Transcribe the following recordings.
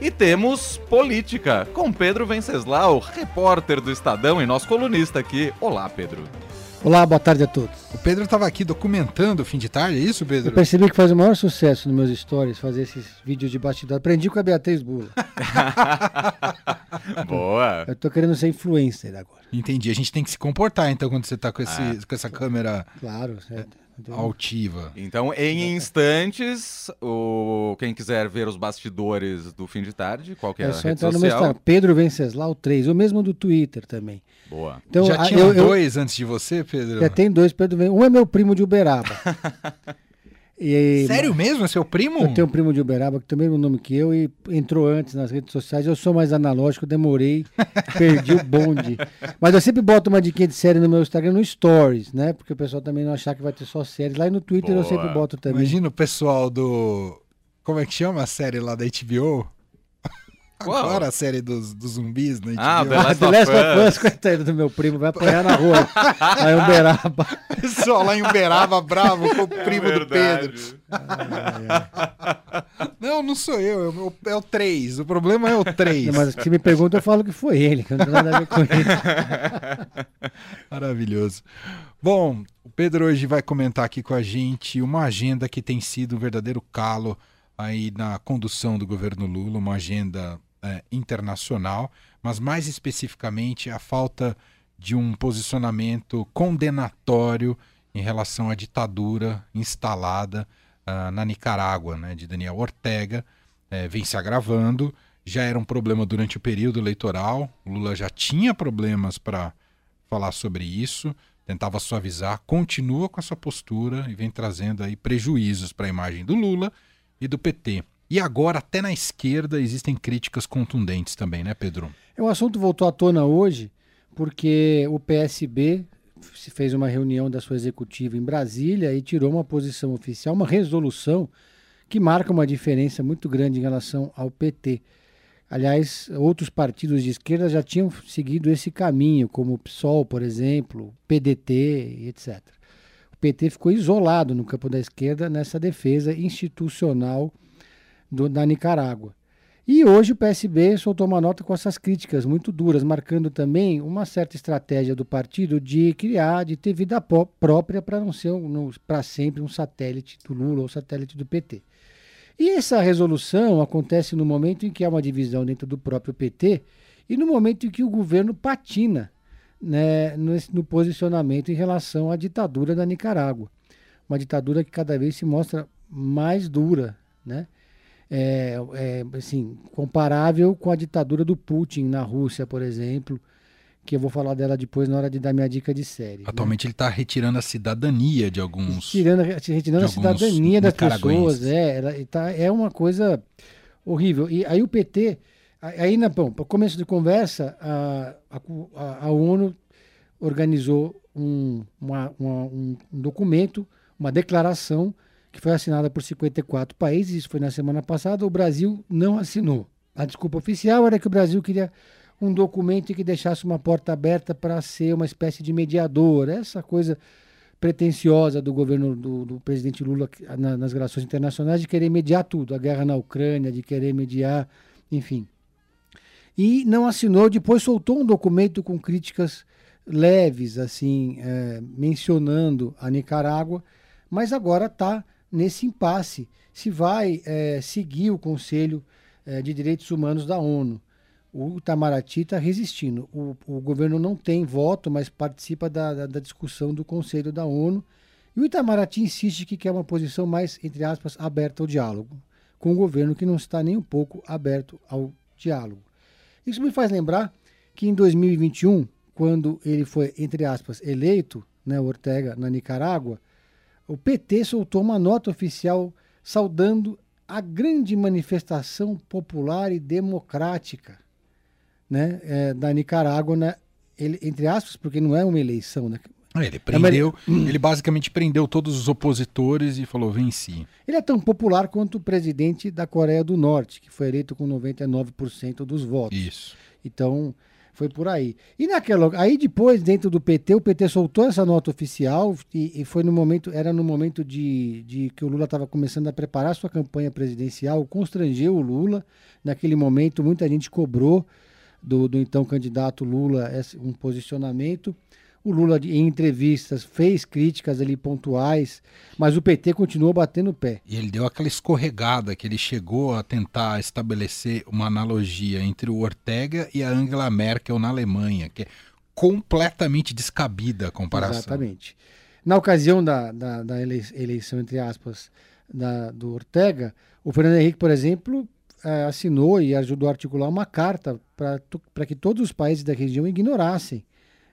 E temos política com Pedro Venceslau, repórter do Estadão e nosso colunista aqui. Olá, Pedro. Olá, boa tarde a todos. O Pedro estava aqui documentando o fim de tarde, é isso, Pedro? Eu percebi que faz o maior sucesso nos meus stories fazer esses vídeos de bastidor. Aprendi com a Beatriz Bula. Boa. Eu tô querendo ser influencer agora. Entendi. A gente tem que se comportar, então, quando você tá com, esse, Ah. com essa câmera Claro, certo. Altiva. Então, em instantes, o... quem quiser ver os bastidores do fim de tarde, qual que é, é a só rede entrar no meu social? Instagram, Pedro Venceslau 3, o mesmo do Twitter também. Boa. Então, Já a- tinha eu, eu, dois antes de você, Pedro? já tem dois Pedro Um é meu primo de Uberaba. E- Sério mesmo? É seu primo? Eu tenho um primo de Uberaba que tem o mesmo nome que eu e entrou antes nas redes sociais. Eu sou mais analógico, demorei, perdi o bonde. Mas eu sempre boto uma diquinha de série no meu Instagram no Stories, né? Porque o pessoal também não achar que vai ter só séries. Lá e no Twitter eu Boa. sempre boto também. Imagina o pessoal do... Como é que chama a série lá da HBO? Qual? Agora a série dos, dos zumbis HBO. Ah, The Ah, Last The of Last of Us. Coitado do meu primo, vai apanhar na rua. Lá em Uberaba. Pessoal lá em Uberaba, bravo com o primo do Verdade. Pedro. Não, não sou eu, é o, é o 3. O problema é o 3. Não, mas se me pergunta, eu falo que foi ele, que não tem nada a ver com ele. Maravilhoso. Bom, o Pedro hoje vai comentar aqui com a gente uma agenda que tem sido um verdadeiro calo aí na condução do governo Lula, uma agenda eh, internacional, mas mais especificamente a falta de um posicionamento condenatório em relação à ditadura instalada ah, na Nicarágua, né, de Daniel Ortega, eh, vem se agravando. Já era um problema durante o período eleitoral. Lula já tinha problemas para falar sobre isso, tentava suavizar, continua com essa postura e vem trazendo aí prejuízos para a imagem do Lula e do PT. E agora, até na esquerda, existem críticas contundentes também, né, Pedro? O assunto voltou à tona hoje porque o PSB se fez uma reunião da sua executiva em Brasília e tirou uma posição oficial, uma resolução que marca uma diferença muito grande em relação ao PT. Aliás, outros partidos de esquerda já tinham seguido esse caminho, como o PSOL, por exemplo, PDT etc. O PT ficou isolado no campo da esquerda nessa defesa institucional do, da Nicarágua. E hoje o PSB soltou uma nota com essas críticas muito duras, marcando também uma certa estratégia do partido de criar, de ter vida própria para não ser um, para sempre um satélite do Lula ou satélite do PT. E essa resolução acontece no momento em que há uma divisão dentro do próprio PT e no momento em que o governo patina né, nesse- no posicionamento em relação à ditadura da Nicarágua. Uma ditadura que cada vez se mostra mais dura, né? É, é, assim, comparável com a ditadura do Putin na Rússia, por exemplo, que eu vou falar dela depois na hora de dar minha dica de série. né? Atualmente ele está retirando a cidadania de alguns. Tirando, retirando a cidadania das pessoas, é, ela, tá, é uma coisa horrível. E aí o PT, aí na, bom, para começo de conversa, a, a, a ONU organizou um, uma- uma- um documento, uma declaração que foi assinada por 54 países, isso foi na semana passada, o Brasil não assinou. A desculpa oficial era que o Brasil queria um documento que deixasse uma porta aberta para ser uma espécie de mediador, essa coisa pretensiosa do governo do, do presidente Lula na- nas relações internacionais de querer mediar tudo, a guerra na Ucrânia, de querer mediar, enfim. E não assinou, depois soltou um documento com críticas leves, assim, eh, mencionando a Nicarágua, mas agora está nesse impasse se vai eh, seguir o Conselho eh, de Direitos Humanos da ONU. O Itamaraty está resistindo. O, o governo não tem voto, mas participa da, da, da discussão do Conselho da ONU. E o Itamaraty insiste que quer uma posição mais, entre aspas, aberta ao diálogo, com o governo que não está nem um pouco aberto ao diálogo. Isso me faz lembrar que em 2021, quando ele foi, entre aspas, eleito, né, Ortega, na Nicarágua, o PT soltou uma nota oficial saudando a grande manifestação popular e democrática né, é, da Nicarágua, né, ele, entre aspas, porque não é uma eleição. Né? Ah, Ele prendeu, ele basicamente prendeu todos os opositores e falou: venci. Ele é tão popular quanto o presidente da Coreia do Norte, que foi eleito com 99% dos votos. Isso. Então, Foi por aí. E naquela. Aí depois, dentro do PT, o PT soltou essa nota oficial e, e foi no momento. Era no momento de, de que o Lula estava começando a preparar sua campanha presidencial, constrangeu o Lula. Naquele momento, muita gente cobrou do, do então candidato Lula um posicionamento. O Lula, em entrevistas, fez críticas ali pontuais, mas o PT continuou batendo o pé. E ele deu aquela escorregada que ele chegou a tentar estabelecer uma analogia entre o Ortega e a Angela Merkel na Alemanha, que é completamente descabida a comparação. Exatamente. Na ocasião da, da, da eleição, entre aspas, da, do Ortega, o Fernando Henrique, por exemplo, eh, assinou e ajudou a articular uma carta para que todos os países da região ignorassem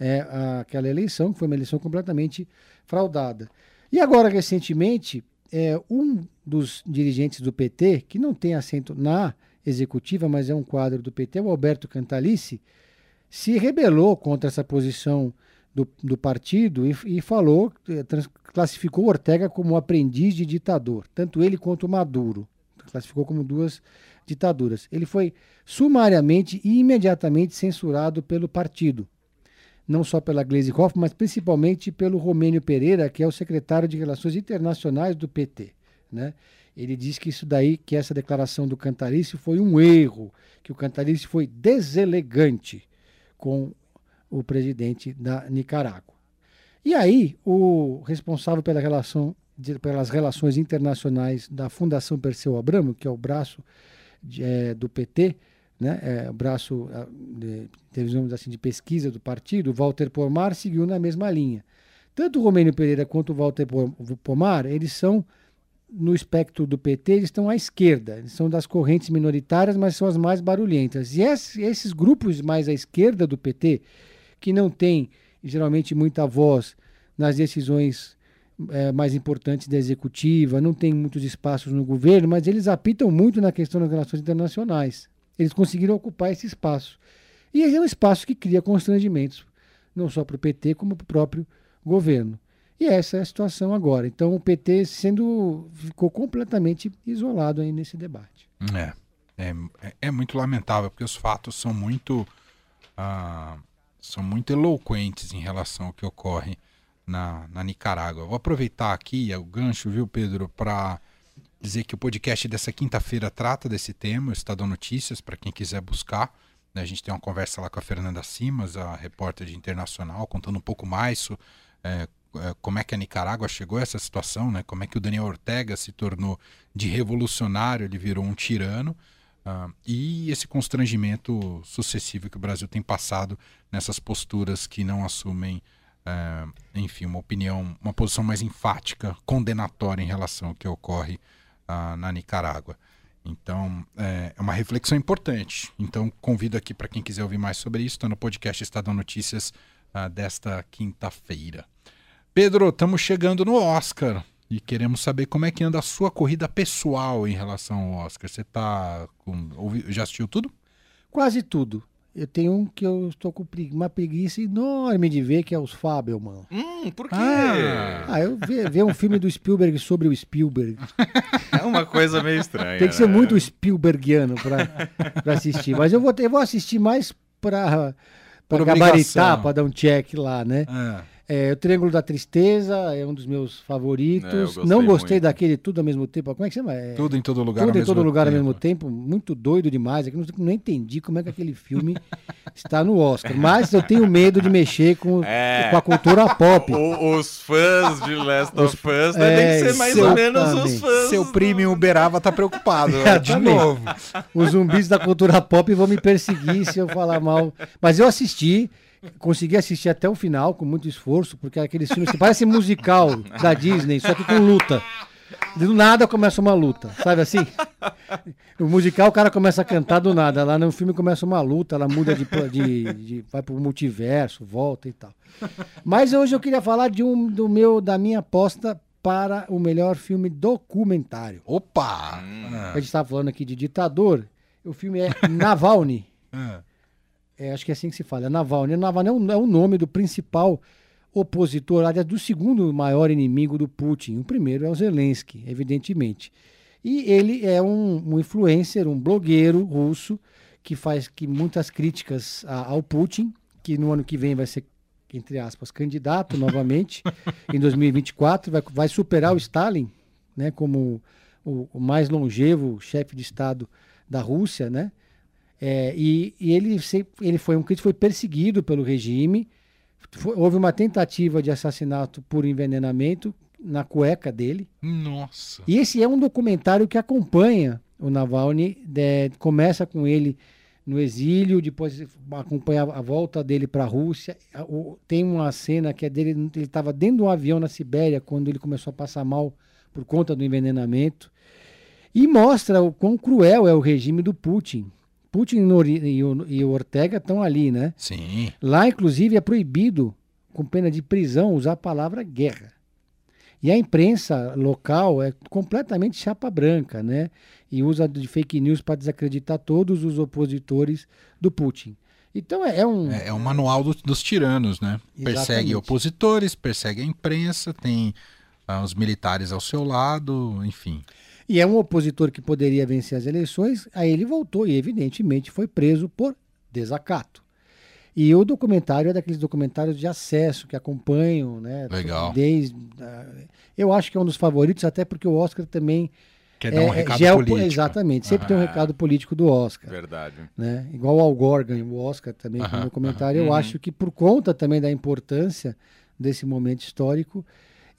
é, aquela eleição, que foi uma eleição completamente fraudada. E agora, recentemente, é, um dos dirigentes do PT, que não tem assento na executiva, mas é um quadro do PT, o Alberto Cantalice, se rebelou contra essa posição do, do partido e, e falou, é, trans, classificou Ortega como aprendiz de ditador, tanto ele quanto Maduro. Classificou como duas ditaduras. Ele foi sumariamente e imediatamente censurado pelo partido não só pela Gleisi Hoffmann, mas principalmente pelo Romênio Pereira, que é o secretário de Relações Internacionais do PT. Né? Ele diz que isso daí, que essa declaração do Cantarice foi um erro, que o Cantarice foi deselegante com o presidente da Nicarágua. E aí, o responsável pela relação, de, pelas relações internacionais da Fundação Perseu Abramo, que é o braço de, é, do PT, né, é, braço de, assim, de pesquisa do partido, Walter Pomar seguiu na mesma linha. Tanto o Romênio Pereira quanto o Walter Pomar, eles são, no espectro do PT, eles estão à esquerda. Eles são das correntes minoritárias, mas são as mais barulhentas. E esses grupos mais à esquerda do PT, que não têm geralmente muita voz nas decisões é, mais importantes da executiva, não tem muitos espaços no governo, mas eles apitam muito na questão das relações internacionais. Eles conseguiram ocupar esse espaço. E é um espaço que cria constrangimentos, não só para o PT, como para o próprio governo. E essa é a situação agora. Então o PT sendo ficou completamente isolado aí nesse debate. É, é, é muito lamentável, porque os fatos são muito, ah, são muito eloquentes em relação ao que ocorre na, na Nicarágua. Vou aproveitar aqui o gancho, viu, Pedro, para dizer que o podcast dessa quinta-feira trata desse tema, o Estadão Notícias, para quem quiser buscar. Né, a gente tem uma conversa lá com a Fernanda Simas, a repórter de internacional, contando um pouco mais é, é, como é que a Nicarágua chegou a essa situação, né, como é que o Daniel Ortega se tornou de revolucionário, ele virou um tirano. Uh, e esse constrangimento sucessivo que o Brasil tem passado nessas posturas que não assumem, uh, enfim, uma opinião, uma posição mais enfática, condenatória em relação ao que ocorre na Nicarágua. Então, é, é uma reflexão importante. Então, convido aqui para quem quiser ouvir mais sobre isso, está no podcast Estadão Notícias uh, desta quinta-feira. Pedro, estamos chegando no Oscar e queremos saber como é que anda a sua corrida pessoal em relação ao Oscar. Você tá com. Já assistiu tudo? Quase tudo. Eu tenho um que eu estou com uma preguiça enorme de ver, que é os Fabelman. Hum, por quê? Ah, ah eu ver, ver um filme do Spielberg sobre o Spielberg. É uma coisa meio estranha. Tem que ser né? muito Spielbergiano para assistir. Mas eu vou, eu vou assistir mais para gabaritar, para dar um check lá, né? É. É, o Triângulo da Tristeza é um dos meus favoritos. É, gostei não gostei muito. daquele Tudo ao mesmo tempo. Como é que chama? É, tudo em todo lugar Tudo em todo lugar tempo. ao mesmo tempo. Muito doido demais. É que não, não entendi como é que aquele filme está no Oscar. Mas eu tenho medo de mexer com, é. com a cultura pop. O, os fãs de Last of Us devem é, ser mais ou menos também. os fãs. Seu primo em Uberaba tá preocupado. É, de novo. Os zumbis da cultura pop vão me perseguir se eu falar mal. Mas eu assisti. Consegui assistir até o final com muito esforço, porque é aqueles filmes que parece musical da Disney, só que com luta. Do nada começa uma luta, sabe assim? No musical o cara começa a cantar do nada, lá no filme começa uma luta, ela muda de, de, de vai pro multiverso, volta e tal. Mas hoje eu queria falar de um do meu da minha aposta para o melhor filme documentário. Opa! A gente estava falando aqui de ditador. O filme é Navalny. É. Acho que é assim que se fala, é Navalny. Navalny é o, é o nome do principal opositor, aliás, do segundo maior inimigo do Putin. O primeiro é o Zelensky, evidentemente. E ele é um, um influencer, um blogueiro russo, que faz que muitas críticas a, ao Putin, que no ano que vem vai ser, entre aspas, candidato novamente, em 2024, vai, vai superar o Stalin, né, como o, o mais longevo chefe de Estado da Rússia, né? É, e, e ele, ele foi um crítico, foi perseguido pelo regime. Foi, houve uma tentativa de assassinato por envenenamento na cueca dele. Nossa. E esse é um documentário que acompanha o Navalny, de, começa com ele no exílio, depois acompanha a volta dele para a Rússia. Tem uma cena que é dele, ele estava dentro de um avião na Sibéria quando ele começou a passar mal por conta do envenenamento. E mostra o quão cruel é o regime do Putin. Putin e o, Ortega estão ali, né? Sim. Lá, inclusive, é proibido, com pena de prisão, usar a palavra guerra. E a imprensa local é completamente chapa branca, né? E usa de fake news para desacreditar todos os opositores do Putin. Então é, é um. É, é um manual do, dos tiranos, né? Exatamente. Persegue opositores, persegue a imprensa, tem ah, os militares ao seu lado, enfim. E é um opositor que poderia vencer as eleições, aí ele voltou e, evidentemente, foi preso por desacato. E o documentário é daqueles documentários de acesso que acompanham, né? Legal. Desde, eu acho que é um dos favoritos, até porque o Oscar também. Quer dar um é, recado geo, político. Exatamente, sempre ah, tem um recado político do Oscar. Verdade. Né? Igual o Al Gore ganhou o Oscar também com o documentário. Eu uhum. acho que por conta também da importância desse momento histórico,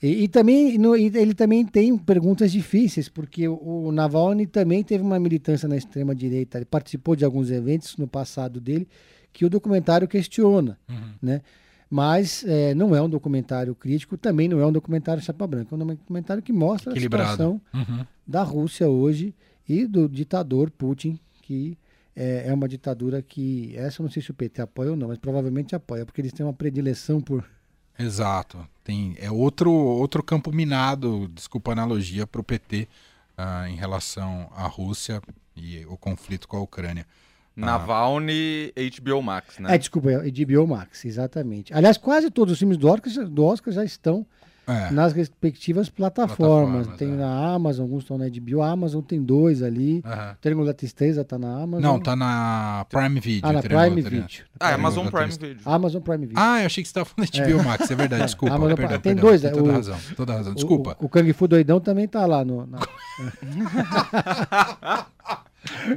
e, e também no, ele também tem perguntas difíceis, porque o, o Navalny também teve uma militância na extrema direita, ele participou de alguns eventos no passado dele que o documentário questiona, uhum. né? Mas é, não é um documentário crítico, também não é um documentário chapa branca, é um documentário que mostra a situação uhum. da Rússia hoje e do ditador Putin, que é, é, uma ditadura que, essa eu não sei se o PT apoia ou não, mas provavelmente apoia, porque eles têm uma predileção por... Exato, tem, é outro, outro campo minado, desculpa a analogia, para o PT uh, ah, em relação à Rússia e o conflito com a Ucrânia. Navalny, HBO Max, né? É, desculpa, HBO Max, exatamente. Aliás, quase todos os filmes do Oscar, do Oscar já estão é. nas respectivas plataformas. plataformas tem é. na Amazon, alguns estão na HBO. A Amazon tem dois ali. Uhum. Triângulo da Tristeza tá na Amazon. Não, tá na Prime Video. Ah, na Prime Video. Ah, é Amazon Prime Video. Amazon Prime Video. Ah, eu achei que você estava falando de HBO é. Max, é verdade, desculpa. Amazon, perdão, tem perdão, dois, tem é, toda o, razão, toda razão, desculpa. O, o, o Kung Fu Doidão também tá lá no... Na...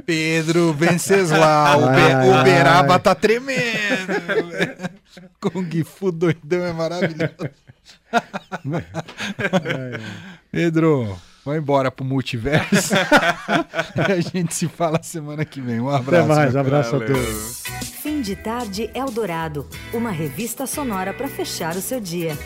Pedro Venceslau, o Beraba tá tremendo. Kung Fu doidão é maravilhoso. Pedro, vai embora pro multiverso. a gente se fala semana que vem. Um abraço. Até mais, abraço Valeu. a todos. Fim de tarde Eldorado, uma revista sonora para fechar o seu dia.